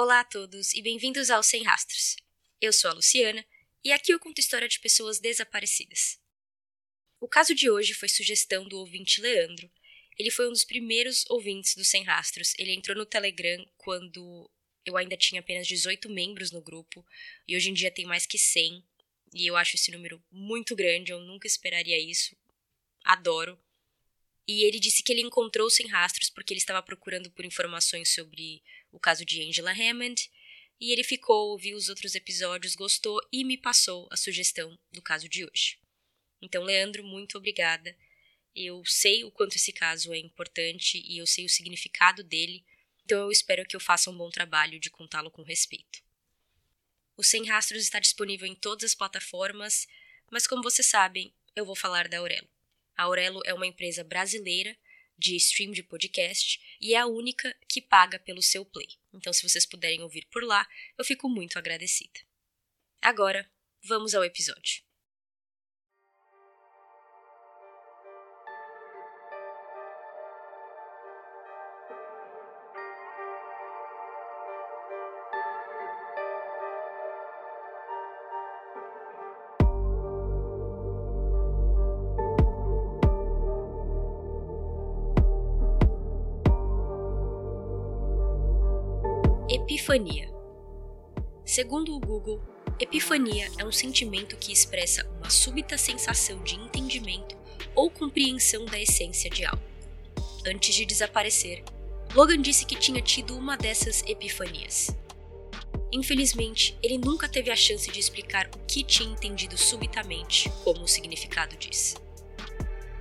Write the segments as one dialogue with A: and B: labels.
A: Olá a todos e bem-vindos ao Sem Rastros. Eu sou a Luciana e aqui eu conto história de pessoas desaparecidas. O caso de hoje foi sugestão do ouvinte Leandro. Ele foi um dos primeiros ouvintes do Sem Rastros. Ele entrou no Telegram quando eu ainda tinha apenas 18 membros no grupo e hoje em dia tem mais que 100. E eu acho esse número muito grande, eu nunca esperaria isso. Adoro. E ele disse que ele encontrou Sem Rastros porque ele estava procurando por informações sobre o caso de Angela Hammond, e ele ficou, ouviu os outros episódios, gostou e me passou a sugestão do caso de hoje. Então, Leandro, muito obrigada. Eu sei o quanto esse caso é importante e eu sei o significado dele, então eu espero que eu faça um bom trabalho de contá-lo com respeito. O Sem Rastros está disponível em todas as plataformas, mas como vocês sabem, eu vou falar da Aurelo. A Aurelo é uma empresa brasileira de stream de podcast e é a única que paga pelo seu play. Então, se vocês puderem ouvir por lá, eu fico muito agradecida. Agora, vamos ao episódio. Epifania. Segundo o Google, epifania é um sentimento que expressa uma súbita sensação de entendimento ou compreensão da essência de algo. Antes de desaparecer, Logan disse que tinha tido uma dessas epifanias. Infelizmente, ele nunca teve a chance de explicar o que tinha entendido subitamente, como o significado diz.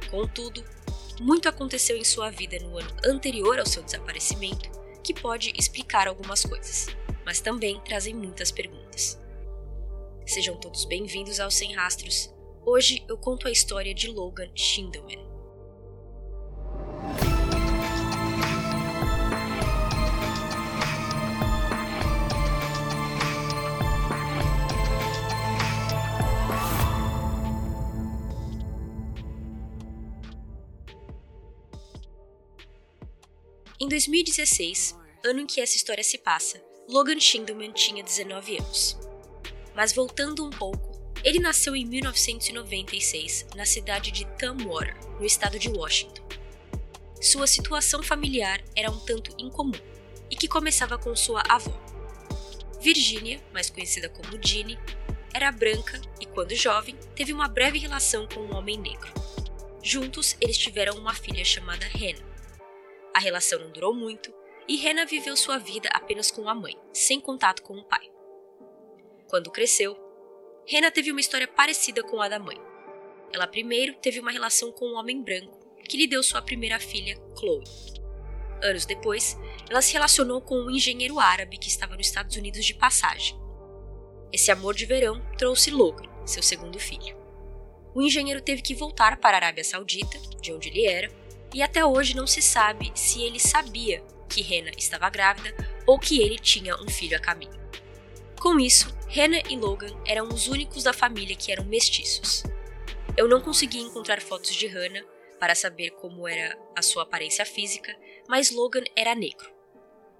A: Contudo, muito aconteceu em sua vida no ano anterior ao seu desaparecimento que pode explicar algumas coisas, mas também trazem muitas perguntas. Sejam todos bem-vindos ao Sem Rastros. Hoje eu conto a história de Logan Schindelman. 2016, ano em que essa história se passa, Logan Schindelman tinha 19 anos. Mas voltando um pouco, ele nasceu em 1996 na cidade de Tumwater, no estado de Washington. Sua situação familiar era um tanto incomum e que começava com sua avó. Virginia, mais conhecida como Jeannie, era branca e, quando jovem, teve uma breve relação com um homem negro. Juntos, eles tiveram uma filha chamada Hannah. A relação não durou muito e Rena viveu sua vida apenas com a mãe, sem contato com o pai. Quando cresceu, Rena teve uma história parecida com a da mãe. Ela primeiro teve uma relação com um homem branco, que lhe deu sua primeira filha, Chloe. Anos depois, ela se relacionou com um engenheiro árabe que estava nos Estados Unidos de passagem. Esse amor de verão trouxe Logan, seu segundo filho. O engenheiro teve que voltar para a Arábia Saudita, de onde ele era, e até hoje não se sabe se ele sabia que Rena estava grávida ou que ele tinha um filho a caminho. Com isso, Rena e Logan eram os únicos da família que eram mestiços. Eu não consegui encontrar fotos de Hannah para saber como era a sua aparência física, mas Logan era negro.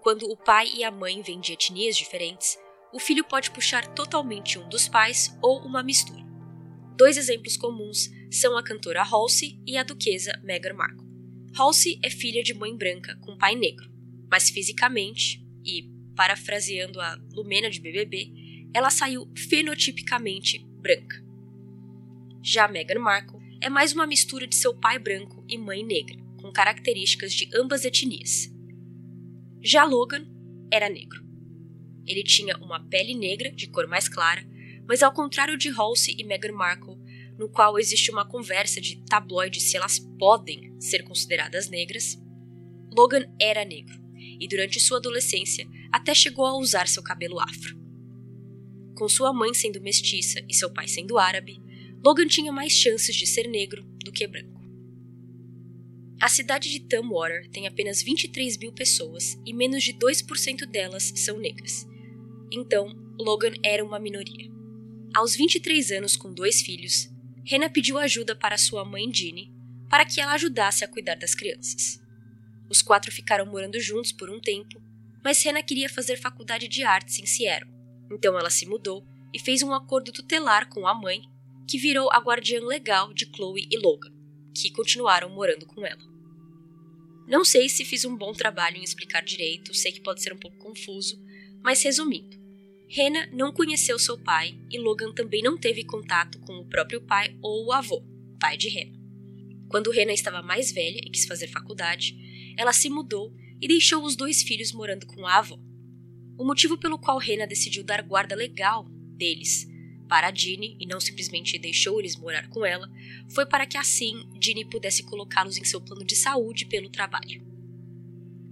A: Quando o pai e a mãe vêm de etnias diferentes, o filho pode puxar totalmente um dos pais ou uma mistura. Dois exemplos comuns são a cantora Halsey e a duquesa Meghan Markle. Halsey é filha de mãe branca com pai negro, mas fisicamente, e parafraseando a Lumena de BBB, ela saiu fenotipicamente branca. Já Meghan Markle é mais uma mistura de seu pai branco e mãe negra, com características de ambas etnias. Já Logan era negro. Ele tinha uma pele negra de cor mais clara, mas ao contrário de Halsey e Meghan Markle, no qual existe uma conversa de tabloide se elas podem ser consideradas negras, Logan era negro e durante sua adolescência até chegou a usar seu cabelo afro. Com sua mãe sendo mestiça e seu pai sendo árabe, Logan tinha mais chances de ser negro do que branco. A cidade de Tumwater tem apenas 23 mil pessoas e menos de 2% delas são negras. Então, Logan era uma minoria. Aos 23 anos, com dois filhos, Rena pediu ajuda para sua mãe Jeannie para que ela ajudasse a cuidar das crianças. Os quatro ficaram morando juntos por um tempo, mas Hannah queria fazer faculdade de artes em Seattle. Então ela se mudou e fez um acordo tutelar com a mãe, que virou a guardiã legal de Chloe e Logan, que continuaram morando com ela. Não sei se fiz um bom trabalho em explicar direito, sei que pode ser um pouco confuso, mas resumindo, Hannah não conheceu seu pai e Logan também não teve contato com o próprio pai ou o avô, pai de Hannah. Quando Hannah estava mais velha e quis fazer faculdade, ela se mudou e deixou os dois filhos morando com a avó. O motivo pelo qual Hannah decidiu dar guarda legal deles para a e não simplesmente deixou eles morar com ela foi para que assim Ginny pudesse colocá-los em seu plano de saúde pelo trabalho.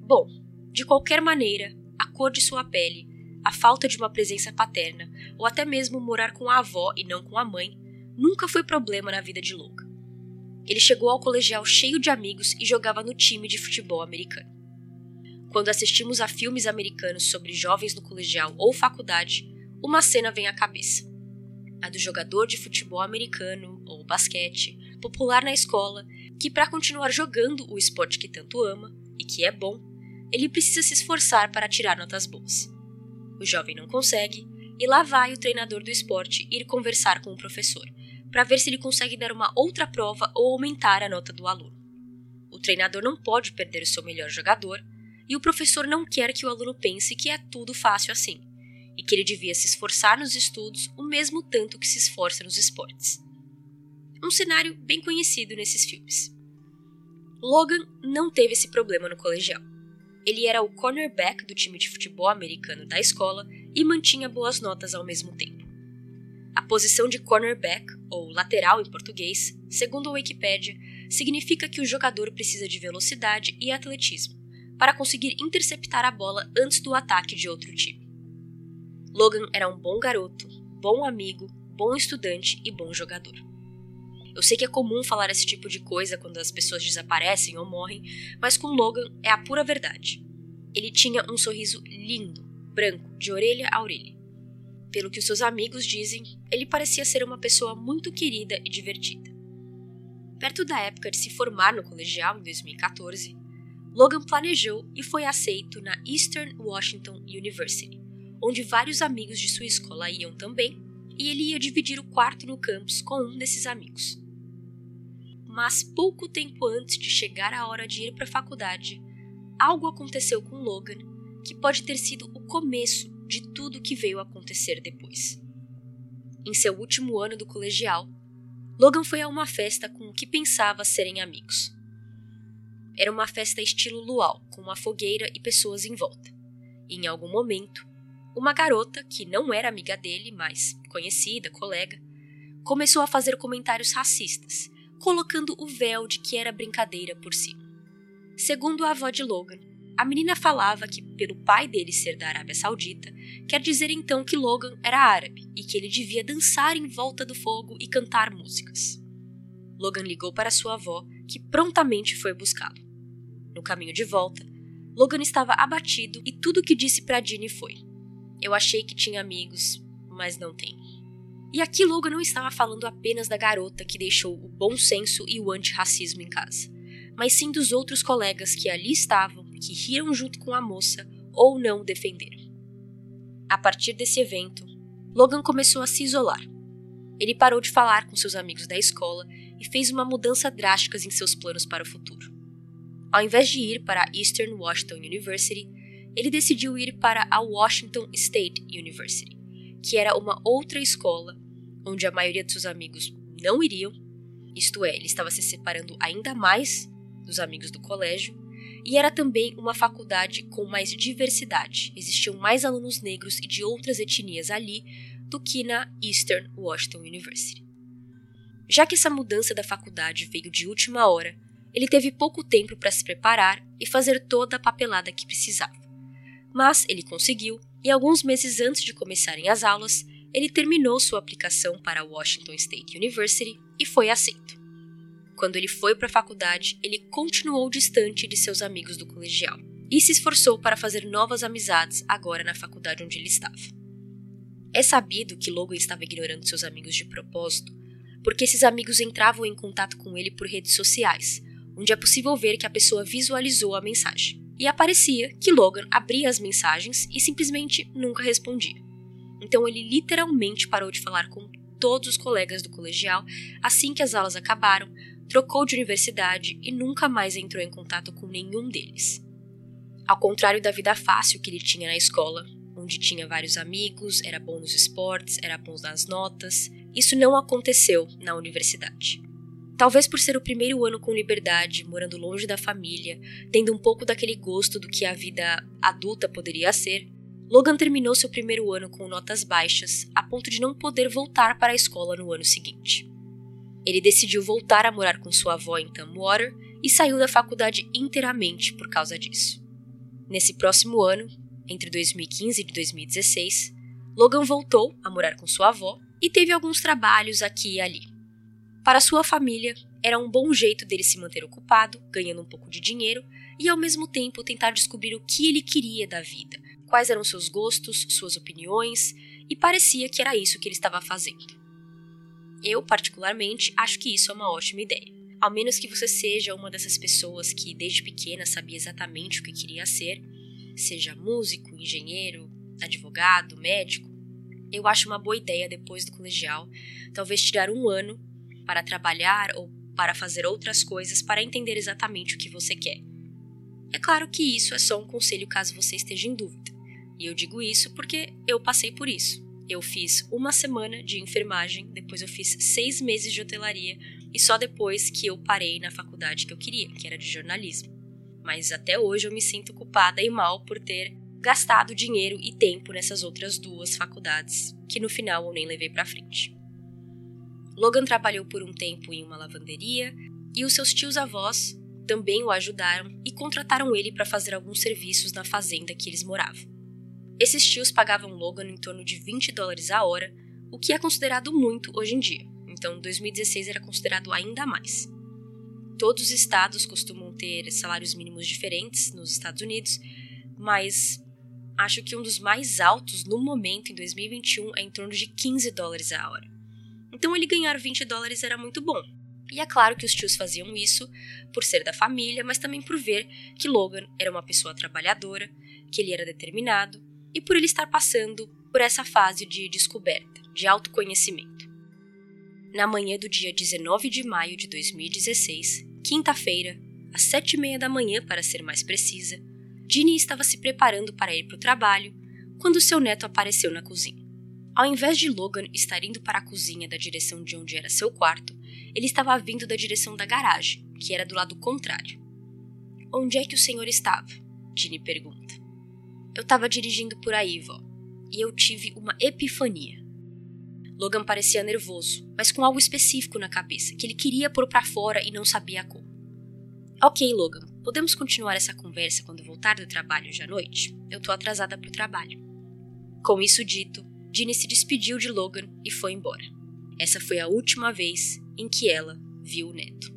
A: Bom, de qualquer maneira, a cor de sua pele, a falta de uma presença paterna ou até mesmo morar com a avó e não com a mãe nunca foi problema na vida de Logan. Ele chegou ao colegial cheio de amigos e jogava no time de futebol americano. Quando assistimos a filmes americanos sobre jovens no colegial ou faculdade, uma cena vem à cabeça. A do jogador de futebol americano ou basquete, popular na escola, que para continuar jogando o esporte que tanto ama e que é bom, ele precisa se esforçar para tirar notas boas. O jovem não consegue e lá vai o treinador do esporte ir conversar com o professor, para ver se ele consegue dar uma outra prova ou aumentar a nota do aluno. O treinador não pode perder o seu melhor jogador e o professor não quer que o aluno pense que é tudo fácil assim e que ele devia se esforçar nos estudos o mesmo tanto que se esforça nos esportes. Um cenário bem conhecido nesses filmes. Logan não teve esse problema no colegial. Ele era o cornerback do time de futebol americano da escola e mantinha boas notas ao mesmo tempo. A posição de cornerback, ou lateral em português, segundo a Wikipedia, significa que o jogador precisa de velocidade e atletismo para conseguir interceptar a bola antes do ataque de outro time. Logan era um bom garoto, bom amigo, bom estudante e bom jogador. Eu sei que é comum falar esse tipo de coisa quando as pessoas desaparecem ou morrem, mas com Logan é a pura verdade. Ele tinha um sorriso lindo, branco, de orelha a orelha. Pelo que os seus amigos dizem, ele parecia ser uma pessoa muito querida e divertida. Perto da época de se formar no colegial, em 2014, Logan planejou e foi aceito na Eastern Washington University, onde vários amigos de sua escola iam também, e ele ia dividir o quarto no campus com um desses amigos. Mas pouco tempo antes de chegar a hora de ir para a faculdade, algo aconteceu com Logan que pode ter sido o começo de tudo que veio acontecer depois. Em seu último ano do colegial, Logan foi a uma festa com o que pensava serem amigos. Era uma festa estilo luau, com uma fogueira e pessoas em volta. E em algum momento, uma garota, que não era amiga dele, mas conhecida, colega, começou a fazer comentários racistas, colocando o véu de que era brincadeira por cima. Segundo a avó de Logan, a menina falava que, pelo pai dele ser da Arábia Saudita, quer dizer então que Logan era árabe e que ele devia dançar em volta do fogo e cantar músicas. Logan ligou para sua avó, que prontamente foi buscá-lo. No caminho de volta, Logan estava abatido e tudo o que disse para Ginny foi: eu achei que tinha amigos, mas não tem. E aqui Logan não estava falando apenas da garota que deixou o bom senso e o antirracismo em casa, mas sim dos outros colegas que ali estavam, que riram junto com a moça ou não defenderam. A partir desse evento, Logan começou a se isolar. Ele parou de falar com seus amigos da escola e fez uma mudança drástica em seus planos para o futuro. Ao invés de ir para a Eastern Washington University, ele decidiu ir para a Washington State University, que era uma outra escola onde a maioria de seus amigos não iriam, isto é, ele estava se separando ainda mais dos amigos do colégio, e era também uma faculdade com mais diversidade. Existiam mais alunos negros e de outras etnias ali do que na Eastern Washington University. Já que essa mudança da faculdade veio de última hora, ele teve pouco tempo para se preparar e fazer toda a papelada que precisava mas ele conseguiu e alguns meses antes de começarem as aulas, ele terminou sua aplicação para a Washington State University e foi aceito. Quando ele foi para a faculdade, ele continuou distante de seus amigos do colegial e se esforçou para fazer novas amizades agora na faculdade onde ele estava. É sabido que Logan estava ignorando seus amigos de propósito, porque esses amigos entravam em contato com ele por redes sociais, onde é possível ver que a pessoa visualizou a mensagem. e aparecia que Logan abria as mensagens e simplesmente nunca respondia. Então ele literalmente parou de falar com todos os colegas do colegial assim que as aulas acabaram, trocou de universidade e nunca mais entrou em contato com nenhum deles. Ao contrário da vida fácil que ele tinha na escola, onde tinha vários amigos, era bom nos esportes, era bom nas notas, isso não aconteceu na universidade. Talvez por ser o primeiro ano com liberdade, morando longe da família, tendo um pouco daquele gosto do que a vida adulta poderia ser, Logan terminou seu primeiro ano com notas baixas, a ponto de não poder voltar para a escola no ano seguinte. Ele decidiu voltar a morar com sua avó em Tumwater e saiu da faculdade inteiramente por causa disso. Nesse próximo ano, entre 2015 e 2016, Logan voltou a morar com sua avó e teve alguns trabalhos aqui e ali. Para sua família, era um bom jeito dele se manter ocupado, ganhando um pouco de dinheiro e ao mesmo tempo tentar descobrir o que ele queria da vida, quais eram seus gostos, suas opiniões, e parecia que era isso que ele estava fazendo. Eu, particularmente, acho que isso é uma ótima ideia. Ao menos que você seja uma dessas pessoas que desde pequena sabia exatamente o que queria ser, seja músico, engenheiro, advogado, médico, eu acho uma boa ideia depois do colegial, talvez tirar um ano para trabalhar ou para fazer outras coisas para entender exatamente o que você quer. É claro que isso é só um conselho caso você esteja em dúvida. E eu digo isso porque eu passei por isso. Eu fiz uma semana de enfermagem, depois eu fiz seis meses de hotelaria e só depois que eu parei na faculdade que eu queria, que era de jornalismo. Mas até hoje eu me sinto culpada e mal por ter gastado dinheiro e tempo nessas outras duas faculdades, que no final eu nem levei para frente. Logan trabalhou por um tempo em uma lavanderia e os seus tios-avós também o ajudaram e contrataram ele para fazer alguns serviços na fazenda que eles moravam. Esses tios pagavam Logan em torno de 20 dólares a hora, o que é considerado muito hoje em dia. Então, 2016 era considerado ainda mais. Todos os estados costumam ter salários mínimos diferentes nos Estados Unidos, mas acho que um dos mais altos no momento, em 2021, é em torno de 15 dólares a hora. Então, ele ganhar 20 dólares era muito bom. E é claro que os tios faziam isso por ser da família, mas também por ver que Logan era uma pessoa trabalhadora, que ele era determinado e por ele estar passando por essa fase de descoberta, de autoconhecimento. Na manhã do dia 19 de maio de 2016, quinta-feira, às sete e meia da manhã para ser mais precisa, Ginny estava se preparando para ir para o trabalho quando seu neto apareceu na cozinha. Ao invés de Logan estar indo para a cozinha da direção de onde era seu quarto, ele estava vindo da direção da garagem, que era do lado contrário. Onde é que o senhor estava? Ginny pergunta. Eu estava dirigindo por aí, vó, e eu tive uma epifania. Logan parecia nervoso, mas com algo específico na cabeça, que ele queria pôr para fora e não sabia como. Ok, Logan, podemos continuar essa conversa quando voltar do trabalho hoje à noite? Eu tô atrasada pro trabalho. Com isso dito, Ginny se despediu de Logan e foi embora. Essa foi a última vez em que ela viu o neto.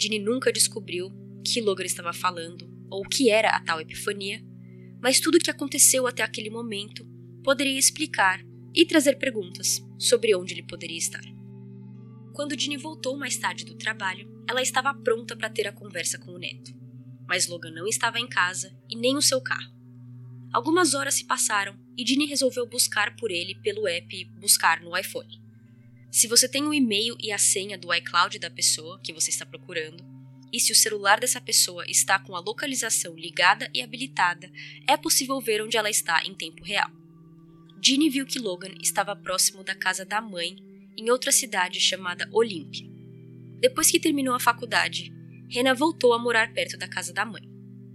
A: Ginny nunca descobriu que Logan estava falando ou o que era a tal epifania, mas tudo o que aconteceu até aquele momento poderia explicar e trazer perguntas sobre onde ele poderia estar. Quando Ginny voltou mais tarde do trabalho, ela estava pronta para ter a conversa com o neto. Mas Logan não estava em casa e nem o seu carro. Algumas horas se passaram e Ginny resolveu buscar por ele pelo app Buscar no iPhone. Se você tem o e-mail e a senha do iCloud da pessoa que você está procurando, e se o celular dessa pessoa está com a localização ligada e habilitada, é possível ver onde ela está em tempo real. Ginny viu que Logan estava próximo da casa da mãe, em outra cidade chamada Olímpia. Depois que terminou a faculdade, Rena voltou a morar perto da casa da mãe.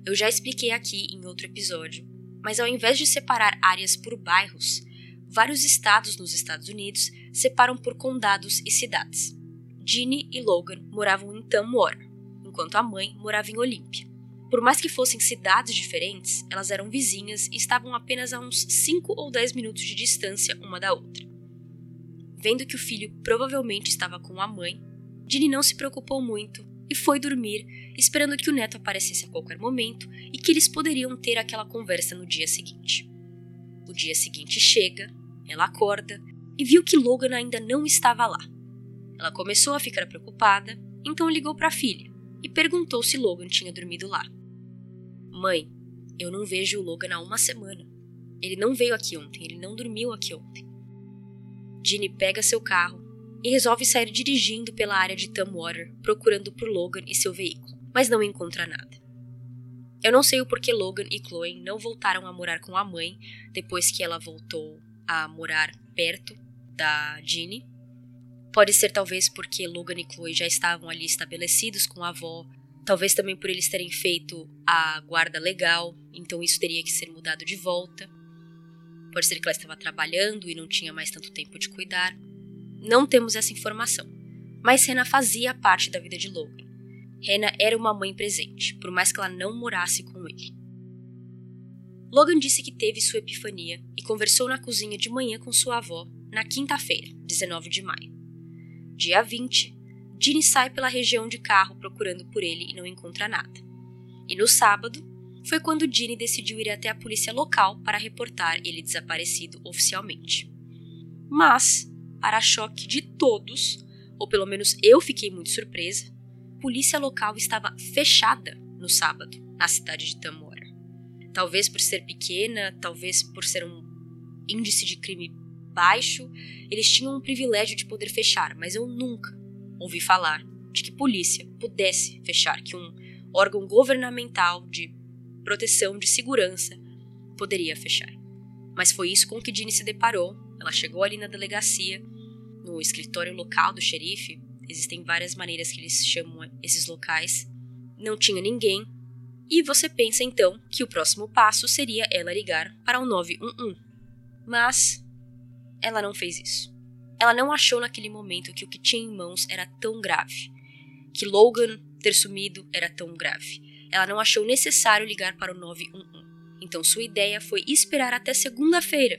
A: Eu já expliquei aqui em outro episódio, mas ao invés de separar áreas por bairros, vários estados nos Estados Unidos separam por condados e cidades. Ginny e Logan moravam em Tamworth, enquanto a mãe morava em Olímpia. Por mais que fossem cidades diferentes, elas eram vizinhas e estavam apenas a uns 5 ou 10 minutos de distância uma da outra. Vendo que o filho provavelmente estava com a mãe, Ginny não se preocupou muito e foi dormir, esperando que o neto aparecesse a qualquer momento e que eles poderiam ter aquela conversa no dia seguinte. O dia seguinte chega, ela acorda e viu que Logan ainda não estava lá. Ela começou a ficar preocupada, então ligou para a filha, e perguntou se Logan tinha dormido lá. Mãe, eu não vejo o Logan há uma semana. Ele não veio aqui ontem, ele não dormiu aqui ontem. Ginny pega seu carro e resolve sair dirigindo pela área de Tamwater, procurando por Logan e seu veículo, mas não encontra nada. Eu não sei o porquê Logan e Chloe não voltaram a morar com a mãe depois que ela voltou a morar perto da Ginny. Pode ser talvez porque Logan e Chloe já estavam ali estabelecidos com a avó, talvez também por eles terem feito a guarda legal, então isso teria que ser mudado de volta. Pode ser que ela estava trabalhando e não tinha mais tanto tempo de cuidar. Não temos essa informação, mas Rena fazia parte da vida de Logan. Rena era uma mãe presente, por mais que ela não morasse com ele. Logan disse que teve sua epifania e conversou na cozinha de manhã com sua avó na quinta-feira, 19 de maio. Dia 20, Ginny sai pela região de carro procurando por ele e não encontra nada. E no sábado, foi quando Ginny decidiu ir até a polícia local para reportar ele desaparecido oficialmente. Mas, para choque de todos, ou pelo menos eu fiquei muito surpresa, a polícia local estava fechada no sábado, na cidade de Tamora. Talvez por ser pequena, talvez por ser um índice de crime baixo, eles tinham um privilégio de poder fechar, mas eu nunca ouvi falar de que polícia pudesse fechar, que um órgão governamental de proteção, de segurança, poderia fechar. Mas foi isso com que Jeanne se deparou. Ela chegou ali na delegacia, no escritório local do xerife. Existem várias maneiras que eles chamam esses locais. Não tinha ninguém. E você pensa então que o próximo passo seria ela ligar para o 911. Mas ela não fez isso. Ela não achou naquele momento que o que tinha em mãos era tão grave, que Logan ter sumido era tão grave. Ela não achou necessário ligar para o 911. Então sua ideia foi esperar até segunda-feira,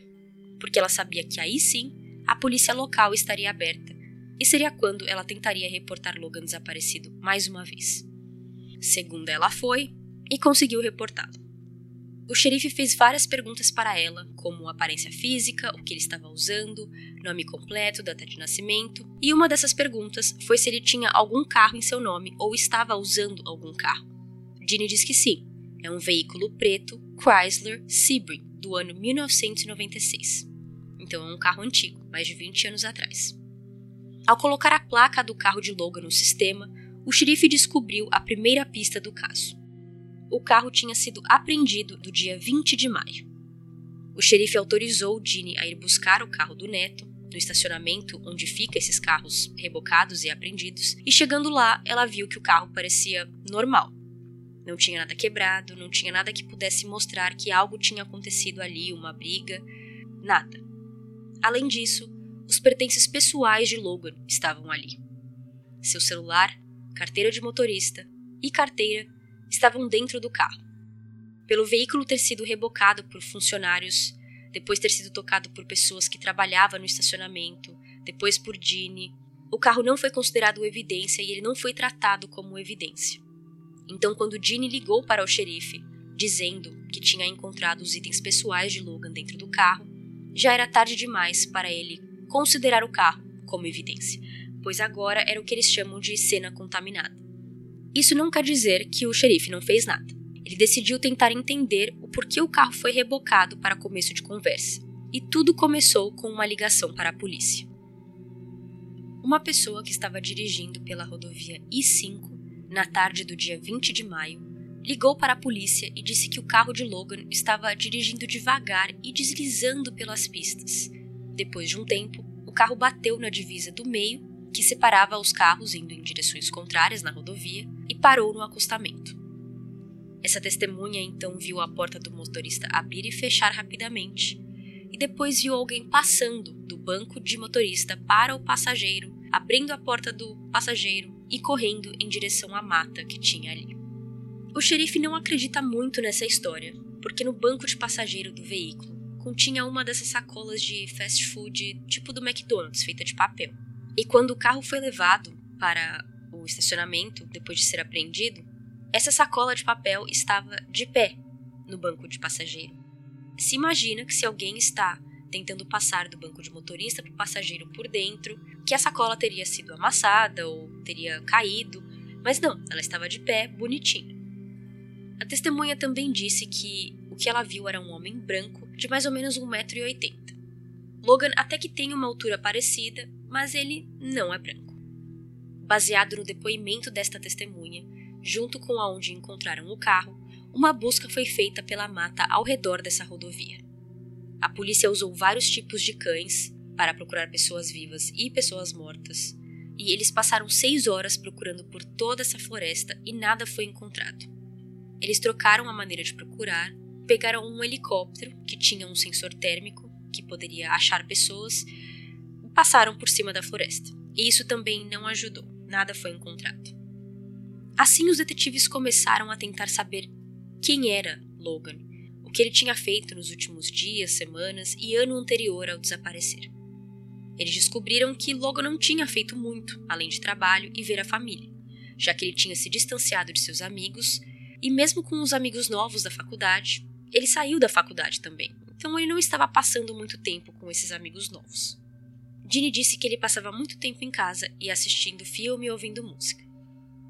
A: porque ela sabia que aí sim a polícia local estaria aberta e seria quando ela tentaria reportar Logan desaparecido mais uma vez. Segunda ela foi e conseguiu reportá-lo. O xerife fez várias perguntas para ela, como aparência física, o que ele estava usando, nome completo, data de nascimento, e uma dessas perguntas foi se ele tinha algum carro em seu nome ou estava usando algum carro. Ginny diz que sim, é um veículo preto Chrysler Sebring do ano 1996. Então é um carro antigo, mais de 20 anos atrás. Ao colocar a placa do carro de Logan no sistema, o xerife descobriu a primeira pista do caso o carro tinha sido apreendido do dia 20 de maio. O xerife autorizou Ginny a ir buscar o carro do neto, no estacionamento onde fica esses carros rebocados e apreendidos, e chegando lá, ela viu que o carro parecia normal. Não tinha nada quebrado, não tinha nada que pudesse mostrar que algo tinha acontecido ali, uma briga, nada. Além disso, os pertences pessoais de Logan estavam ali. Seu celular, carteira de motorista e carteira estavam dentro do carro. Pelo veículo ter sido rebocado por funcionários, depois ter sido tocado por pessoas que trabalhavam no estacionamento, depois por Ginny, o carro não foi considerado evidência e ele não foi tratado como evidência. Então, quando Ginny ligou para o xerife, dizendo que tinha encontrado os itens pessoais de Logan dentro do carro, já era tarde demais para ele considerar o carro como evidência, pois agora era o que eles chamam de cena contaminada. Isso não quer dizer que o xerife não fez nada. Ele decidiu tentar entender o porquê o carro foi rebocado para começo de conversa. E tudo começou com uma ligação para a polícia. Uma pessoa que estava dirigindo pela rodovia I-5 na tarde do dia 20 de maio ligou para a polícia e disse que o carro de Logan estava dirigindo devagar e deslizando pelas pistas. Depois de um tempo, o carro bateu na divisa do meio, que separava os carros indo em direções contrárias na rodovia, e parou no acostamento. Essa testemunha então viu a porta do motorista abrir e fechar rapidamente, e depois viu alguém passando do banco de motorista para o passageiro, abrindo a porta do passageiro e correndo em direção à mata que tinha ali. O xerife não acredita muito nessa história, porque no banco de passageiro do veículo continha uma dessas sacolas de fast food tipo do McDonald's, feita de papel. E quando o carro foi levado para o estacionamento depois de ser apreendido, essa sacola de papel estava de pé no banco de passageiro. Se imagina que se alguém está tentando passar do banco de motorista para o passageiro por dentro, que a sacola teria sido amassada ou teria caído, mas não, ela estava de pé, bonitinha. A testemunha também disse que o que ela viu era um homem branco de mais ou menos 1,80m. Logan até que tem uma altura parecida, mas ele não é branco. Baseado no depoimento desta testemunha, junto com aonde encontraram o carro, uma busca foi feita pela mata ao redor dessa rodovia. A polícia usou vários tipos de cães para procurar pessoas vivas e pessoas mortas, e eles passaram seis horas procurando por toda essa floresta e nada foi encontrado. Eles trocaram a maneira de procurar, pegaram um helicóptero que tinha um sensor térmico que poderia achar pessoas e passaram por cima da floresta. E isso também não ajudou, nada foi encontrado. Assim, os detetives começaram a tentar saber quem era Logan, que ele tinha feito nos últimos dias, semanas e ano anterior ao desaparecer. Eles descobriram que Logan não tinha feito muito, além de trabalho e ver a família, já que ele tinha se distanciado de seus amigos e, mesmo com os amigos novos da faculdade, ele saiu da faculdade também, então ele não estava passando muito tempo com esses amigos novos. Ginny disse que ele passava muito tempo em casa e assistindo filme e ouvindo música.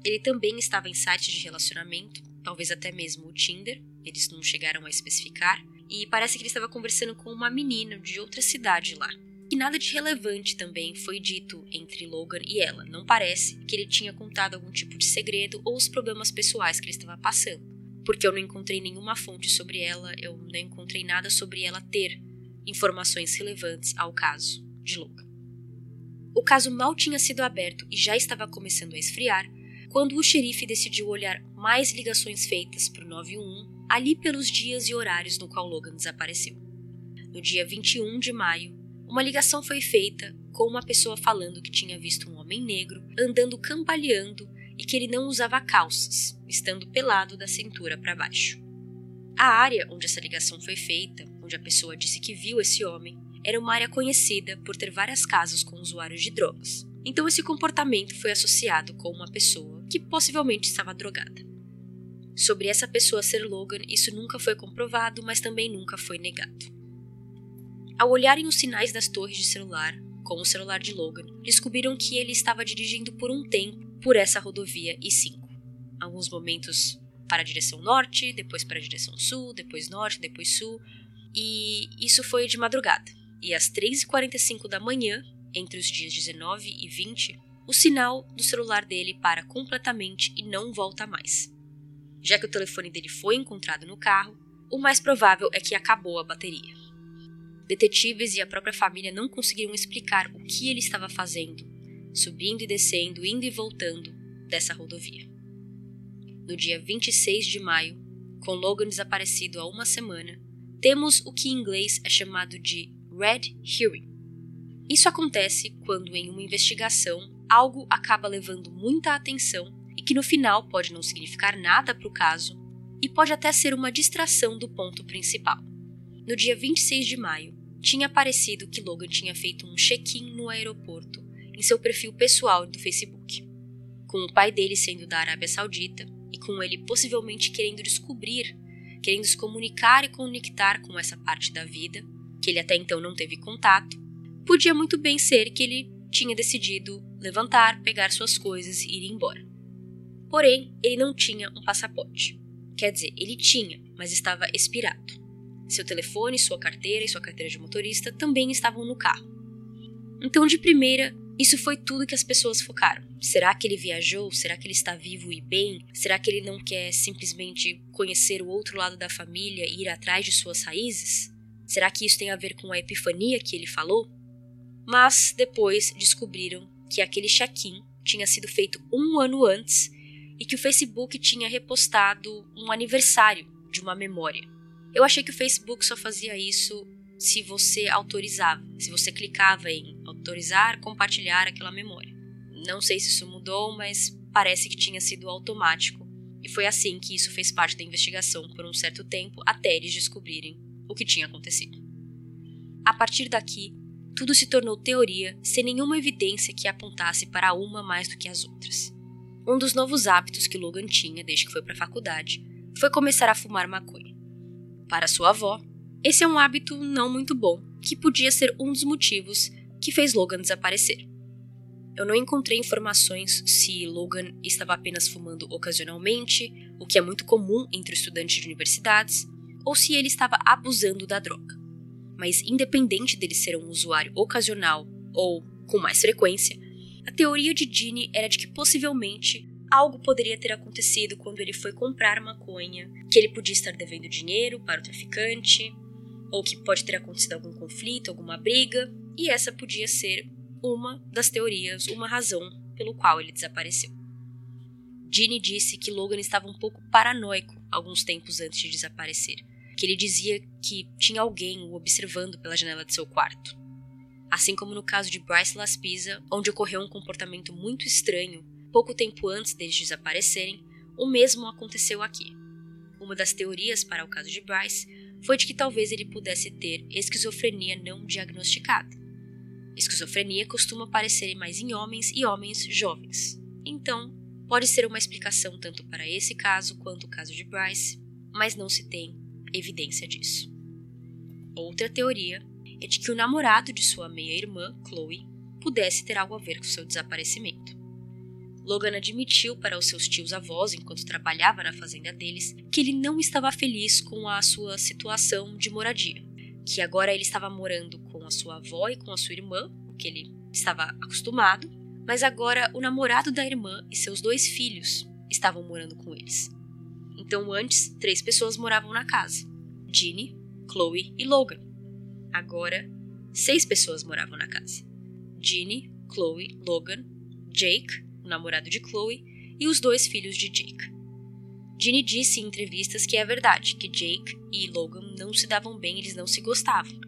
A: Ele também estava em sites de relacionamento, talvez até mesmo o Tinder, eles não chegaram a especificar, e parece que ele estava conversando com uma menina de outra cidade lá. E nada de relevante também foi dito entre Logan e ela. Não parece que ele tinha contado algum tipo de segredo ou os problemas pessoais que ele estava passando. Porque eu não encontrei nenhuma fonte sobre ela, eu não encontrei nada sobre ela ter informações relevantes ao caso de Logan. O caso mal tinha sido aberto e já estava começando a esfriar quando o xerife decidiu olhar mais ligações feitas para o 911 ali pelos dias e horários no qual Logan desapareceu. No dia 21 de maio, uma ligação foi feita com uma pessoa falando que tinha visto um homem negro andando cambaleando e que ele não usava calças, estando pelado da cintura para baixo. A área onde essa ligação foi feita, onde a pessoa disse que viu esse homem, era uma área conhecida por ter várias casas com usuários de drogas. Então esse comportamento foi associado com uma pessoa que possivelmente estava drogada. Sobre essa pessoa ser Logan, isso nunca foi comprovado, mas também nunca foi negado. Ao olharem os sinais das torres de celular, com o celular de Logan, descobriram que ele estava dirigindo por um tempo por essa rodovia I-5. Alguns momentos para a direção norte, depois para a direção sul, depois norte, depois sul, e isso foi de madrugada. E às 3h45 da manhã, entre os dias 19 e 20, o sinal do celular dele para completamente e não volta mais. Já que o telefone dele foi encontrado no carro, o mais provável é que acabou a bateria. Detetives e a própria família não conseguiram explicar o que ele estava fazendo, subindo e descendo, indo e voltando dessa rodovia. No dia 26 de maio, com Logan desaparecido há uma semana, temos o que em inglês é chamado de Red Hearing. Isso acontece quando, em uma investigação, algo acaba levando muita atenção que no final pode não significar nada para o caso e pode até ser uma distração do ponto principal. No dia 26 de maio, tinha aparecido que Logan tinha feito um check-in no aeroporto em seu perfil pessoal do Facebook, com o pai dele sendo da Arábia Saudita e com ele possivelmente querendo descobrir, querendo se comunicar e conectar com essa parte da vida, que ele até então não teve contato. Podia muito bem ser que ele tinha decidido levantar, pegar suas coisas e ir embora. Porém, ele não tinha um passaporte. Quer dizer, ele tinha, mas estava expirado. Seu telefone, sua carteira e sua carteira de motorista também estavam no carro. Então, de primeira, isso foi tudo que as pessoas focaram. Será que ele viajou? Será que ele está vivo e bem? Será que ele não quer simplesmente conhecer o outro lado da família e ir atrás de suas raízes? Será que isso tem a ver com a epifania que ele falou? Mas depois descobriram que aquele check-in tinha sido feito um ano antes e que o Facebook tinha repostado um aniversário de uma memória. Eu achei que o Facebook só fazia isso se você autorizava, se você clicava em autorizar, compartilhar aquela memória. Não sei se isso mudou, mas parece que tinha sido automático. E foi assim que isso fez parte da investigação por um certo tempo até eles descobrirem o que tinha acontecido. A partir daqui, tudo se tornou teoria sem nenhuma evidência que apontasse para uma mais do que as outras. Um dos novos hábitos que Logan tinha desde que foi para a faculdade foi começar a fumar maconha. Para sua avó, esse é um hábito não muito bom, que podia ser um dos motivos que fez Logan desaparecer. Eu não encontrei informações se Logan estava apenas fumando ocasionalmente, o que é muito comum entre estudantes de universidades, ou se ele estava abusando da droga. Mas, independente dele ser um usuário ocasional ou com mais frequência, a teoria de Ginny era de que possivelmente algo poderia ter acontecido quando ele foi comprar maconha, que ele podia estar devendo dinheiro para o traficante, ou que pode ter acontecido algum conflito, alguma briga, e essa podia ser uma das teorias, uma razão pelo qual ele desapareceu. Ginny disse que Logan estava um pouco paranoico alguns tempos antes de desaparecer, que ele dizia que tinha alguém o observando pela janela de seu quarto. Assim como no caso de Bryce Laspisa, onde ocorreu um comportamento muito estranho pouco tempo antes deles desaparecerem, o mesmo aconteceu aqui. Uma das teorias para o caso de Bryce foi de que talvez ele pudesse ter esquizofrenia não diagnosticada. Esquizofrenia costuma aparecer mais em homens e homens jovens. Então, pode ser uma explicação tanto para esse caso quanto o caso de Bryce, mas não se tem evidência disso. Outra teoria é de que o namorado de sua meia-irmã, Chloe, pudesse ter algo a ver com seu desaparecimento. Logan admitiu para os seus tios-avós, enquanto trabalhava na fazenda deles, que ele não estava feliz com a sua situação de moradia que agora ele estava morando com a sua avó e com a sua irmã, que ele estava acostumado, mas agora o namorado da irmã e seus dois filhos estavam morando com eles. Então antes, três pessoas moravam na casa: Ginny, Chloe e Logan. Agora, seis pessoas moravam na casa: Ginny, Chloe, Logan, Jake, o namorado de Chloe, e os dois filhos de Jake. Ginny disse em entrevistas que é verdade, que Jake e Logan não se davam bem, eles não se gostavam.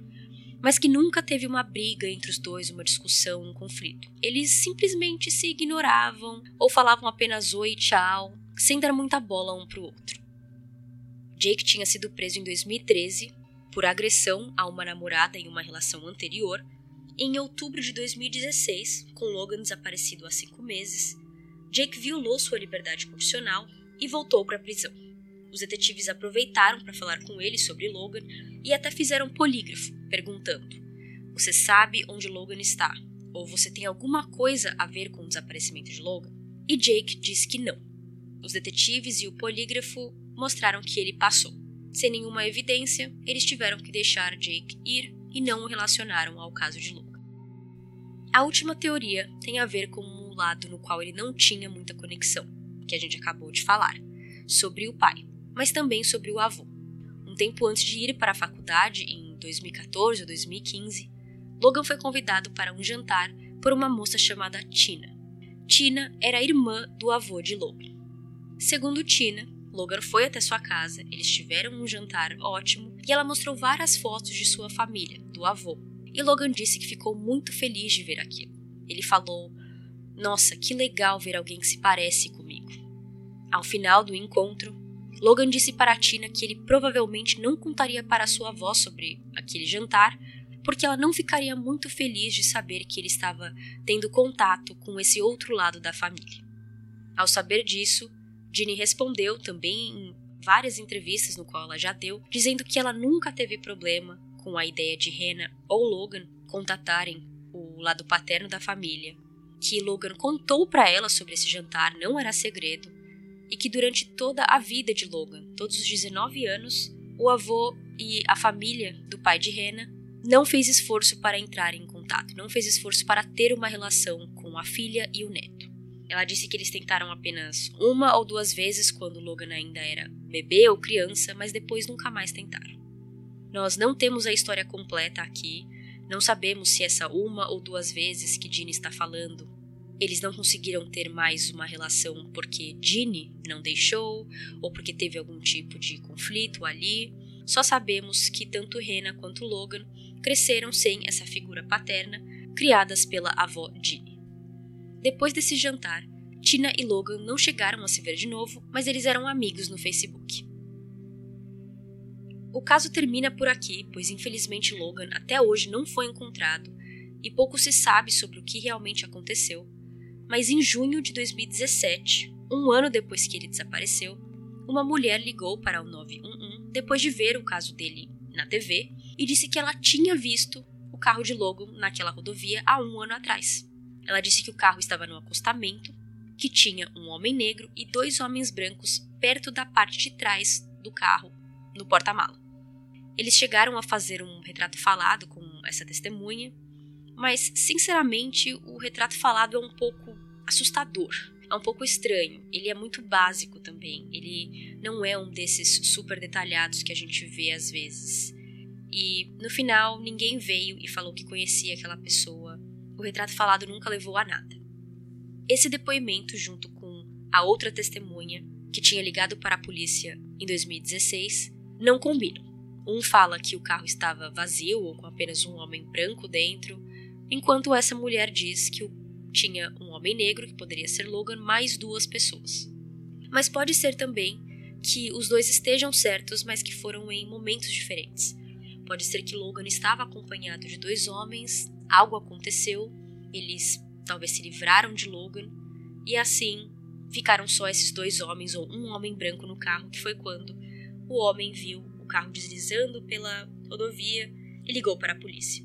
A: Mas que nunca teve uma briga entre os dois, uma discussão, um conflito. Eles simplesmente se ignoravam ou falavam apenas oi tchau, sem dar muita bola um pro outro. Jake tinha sido preso em 2013 por agressão a uma namorada em uma relação anterior. Em outubro de 2016, com Logan desaparecido há cinco meses, Jake violou sua liberdade condicional e voltou para a prisão. Os detetives aproveitaram para falar com ele sobre Logan e até fizeram um polígrafo, perguntando: Você sabe onde Logan está? Ou você tem alguma coisa a ver com o desaparecimento de Logan? E Jake disse que não. Os detetives e o polígrafo mostraram que ele passou. Sem nenhuma evidência, eles tiveram que deixar Jake ir e não o relacionaram ao caso de Logan. A última teoria tem a ver com um lado no qual ele não tinha muita conexão que a gente acabou de falar, sobre o pai, mas também sobre o avô. Um tempo antes de ir para a faculdade, em 2014 ou 2015, Logan foi convidado para um jantar por uma moça chamada Tina. Tina era irmã do avô de Logan. Segundo Tina, Logan foi até sua casa, eles tiveram um jantar ótimo e ela mostrou várias fotos de sua família, do avô. E Logan disse que ficou muito feliz de ver aquilo. Ele falou: Nossa, que legal ver alguém que se parece comigo. Ao final do encontro, Logan disse para Tina que ele provavelmente não contaria para sua avó sobre aquele jantar, porque ela não ficaria muito feliz de saber que ele estava tendo contato com esse outro lado da família. Ao saber disso, Ginny respondeu também em várias entrevistas no qual ela já deu, dizendo que ela nunca teve problema com a ideia de Hannah ou Logan contatarem o lado paterno da família, que Logan contou para ela sobre esse jantar, não era segredo, e que durante toda a vida de Logan, todos os 19 anos, o avô e a família do pai de Rena não fez esforço para entrar em contato, não fez esforço para ter uma relação com a filha e o neto. Ela disse que eles tentaram apenas uma ou duas vezes quando Logan ainda era bebê ou criança, mas depois nunca mais tentaram. Nós não temos a história completa aqui, não sabemos se essa uma ou duas vezes que Dina está falando eles não conseguiram ter mais uma relação porque Ginny não deixou ou porque teve algum tipo de conflito ali. Só sabemos que tanto Rena quanto Logan cresceram sem essa figura paterna, criadas pela avó Ginny. Depois desse jantar, Tina e Logan não chegaram a se ver de novo, mas eles eram amigos no Facebook. O caso termina por aqui, pois infelizmente Logan até hoje não foi encontrado e pouco se sabe sobre o que realmente aconteceu, mas em junho de 2017, um ano depois que ele desapareceu, uma mulher ligou para o 911 depois de ver o caso dele na TV e disse que ela tinha visto o carro de Logan naquela rodovia há um ano atrás. Ela disse que o carro estava no acostamento, que tinha um homem negro e dois homens brancos perto da parte de trás do carro, no porta-mala. Eles chegaram a fazer um retrato falado com essa testemunha, mas sinceramente o retrato falado é um pouco assustador. É um pouco estranho. Ele é muito básico também. Ele não é um desses super detalhados que a gente vê às vezes. E no final, ninguém veio e falou que conhecia aquela pessoa. O retrato falado nunca levou a nada. Esse depoimento, junto com a outra testemunha, que tinha ligado para a polícia em 2016, não combinam. Um fala que o carro estava vazio ou com apenas um homem branco dentro, enquanto essa mulher diz que tinha um homem negro, que poderia ser Logan, mais duas pessoas. Mas pode ser também que os dois estejam certos, mas que foram em momentos diferentes. Pode ser que Logan estava acompanhado de dois homens, algo aconteceu, eles talvez se livraram de Logan, e assim ficaram só esses dois homens ou um homem branco no carro, que foi quando o homem viu o carro deslizando pela rodovia e ligou para a polícia.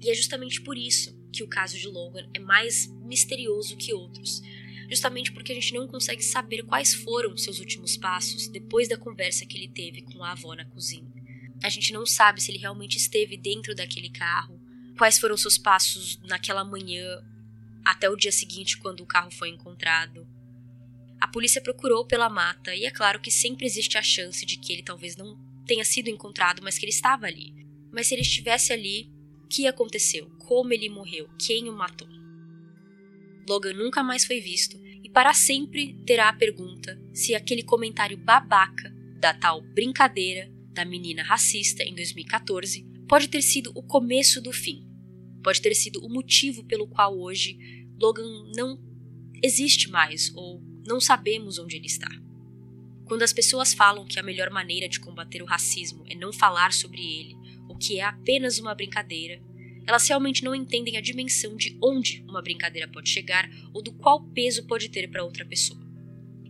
A: E é justamente por isso que o caso de Logan é mais misterioso que outros, justamente porque a gente não consegue saber quais foram seus últimos passos depois da conversa que ele teve com a avó na cozinha. A gente não sabe se ele realmente esteve dentro daquele carro, quais foram seus passos naquela manhã até o dia seguinte, quando o carro foi encontrado. A polícia procurou pela mata e é claro que sempre existe a chance de que ele talvez não tenha sido encontrado, mas que ele estava ali. Mas se ele estivesse ali, o que aconteceu? Como ele morreu? Quem o matou? Logan nunca mais foi visto e para sempre terá a pergunta se aquele comentário babaca da tal brincadeira da menina racista em 2014 pode ter sido o começo do fim. Pode ter sido o motivo pelo qual hoje Logan não existe mais ou não sabemos onde ele está. Quando as pessoas falam que a melhor maneira de combater o racismo é não falar sobre ele, ou que é apenas uma brincadeira, elas realmente não entendem a dimensão de onde uma brincadeira pode chegar ou do qual peso pode ter para outra pessoa.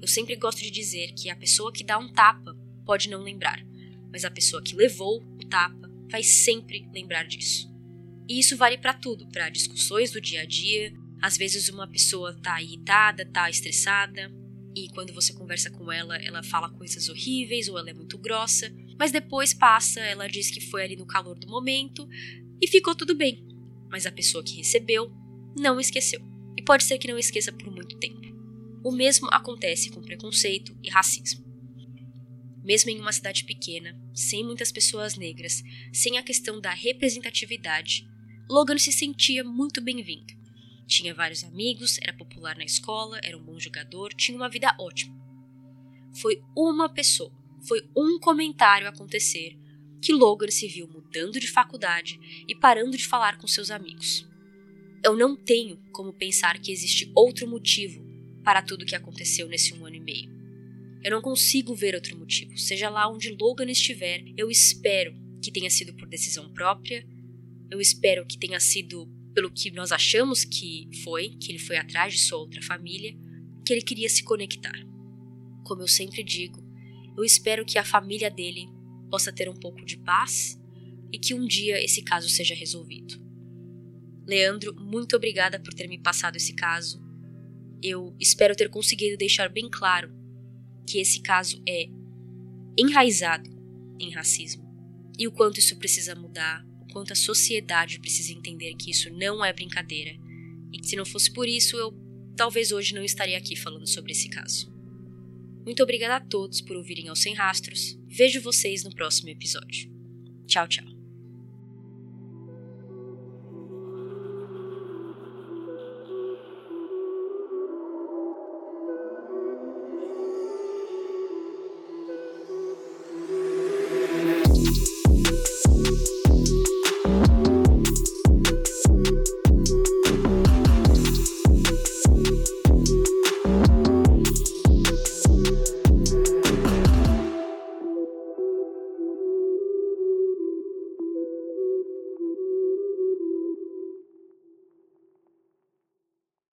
A: Eu sempre gosto de dizer que a pessoa que dá um tapa pode não lembrar, mas a pessoa que levou o tapa vai sempre lembrar disso. E isso vale para tudo, para discussões do dia a dia. Às vezes uma pessoa tá irritada, tá estressada, e quando você conversa com ela, ela fala coisas horríveis ou ela é muito grossa, mas depois passa, ela diz que foi ali no calor do momento e ficou tudo bem. Mas a pessoa que recebeu não esqueceu. E pode ser que não esqueça por muito tempo. O mesmo acontece com preconceito e racismo. Mesmo em uma cidade pequena, sem muitas pessoas negras, sem a questão da representatividade, Logan se sentia muito bem-vindo. Tinha vários amigos, era popular na escola, era um bom jogador, tinha uma vida ótima. Foi uma pessoa, foi um comentário acontecer que Logan se viu mudando de faculdade e parando de falar com seus amigos. Eu não tenho como pensar que existe outro motivo para tudo que aconteceu nesse um ano e meio. Eu não consigo ver outro motivo. Seja lá onde Logan estiver, eu espero que tenha sido por decisão própria. Eu espero que tenha sido pelo que nós achamos que foi, que ele foi atrás de sua outra família, que ele queria se conectar. Como eu sempre digo, eu espero que a família dele possa ter um pouco de paz e que um dia esse caso seja resolvido. Leandro, muito obrigada por ter me passado esse caso. Eu espero ter conseguido deixar bem claro que esse caso é enraizado em racismo e o quanto isso precisa mudar, o quanto a sociedade precisa entender que isso não é brincadeira e que se não fosse por isso eu talvez hoje não estaria aqui falando sobre esse caso. Muito obrigada a todos por ouvirem aos Sem Rastros. Vejo vocês no próximo episódio. Tchau, tchau.